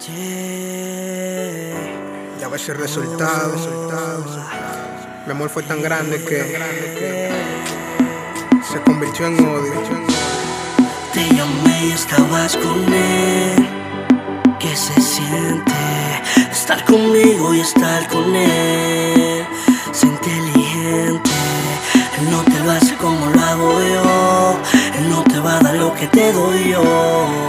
Ya ves el resultado, resultado. Mi amor fue tan grande que se convirtió en odio. Te llamé y estabas con él. ¿Qué se siente estar conmigo y estar con él? Sé inteligente, él no te lo hace como lo hago yo. Él no te va a dar lo que te doy yo.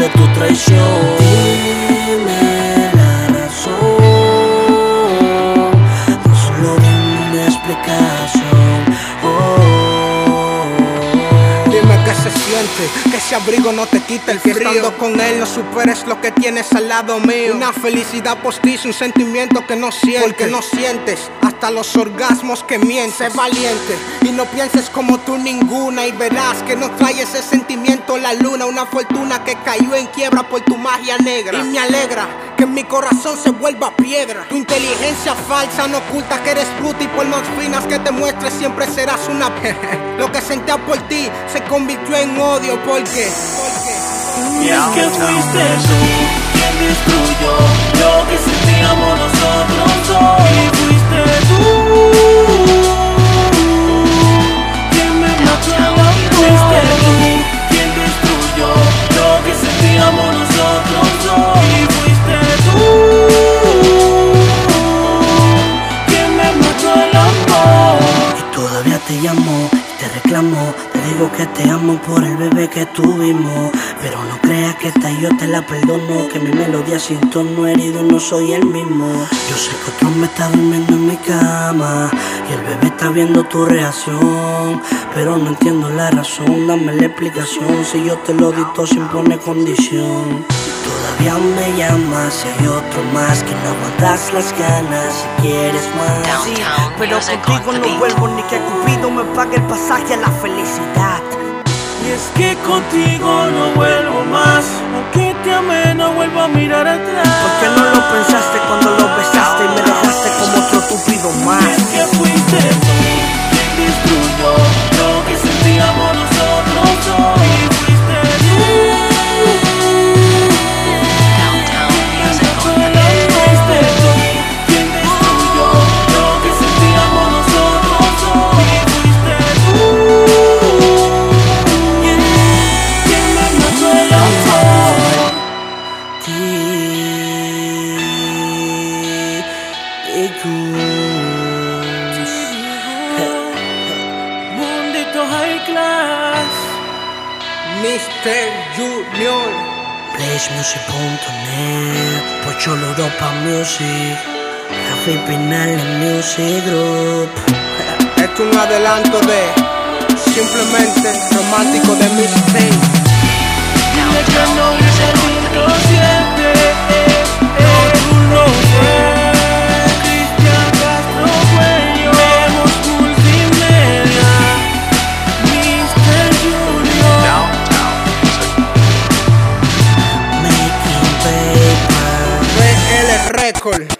De tu traición. Dime la razón, no solo dime una explicación. Se siente, que ese abrigo no te quita el frío. Estando con él no superes lo que tienes al lado mío. Una felicidad postiza, un sentimiento que no sientes. Porque no sientes hasta los orgasmos que mientes. Sé valiente y no pienses como tú ninguna. Y verás que no trae ese sentimiento la luna. Una fortuna que cayó en quiebra por tu magia negra. Y me alegra que mi corazón se vuelva piedra. Tu inteligencia falsa no oculta que eres bruta. Y por más finas que te muestres, siempre serás una. lo que sentía por ti se convirtió en odio. Porque. Y es que fuiste tú quien destruyó lo que sentíamos nosotros reclamo. Te digo que te amo por el bebé que tuvimos. Pero no creas que esta yo te la perdono. Que mi melodía sin tono herido no soy el mismo. Yo sé que otro me está durmiendo en mi cama. Y el bebé está viendo tu reacción. Pero no entiendo la razón. Dame la explicación. Si yo te lo dicto sin poner condición. Todavía me llamas y hay otro más que no aguantas las ganas si quieres más. Sí, pero contigo no vuelvo ni que me pague el pasaje a la felicidad. Y es que contigo no vuelvo más. Aunque te amé, no vuelvo a mirar atrás. ¿Por qué no lo pensaste cuando lo besaste y me dejaste como otro tupido Y más? es que fuiste Mr. Junior. PlaceMusic.net Pocholo Europa Music Rafi Pinal Music Group Esto es un adelanto de simplemente romántico de Mr. Record.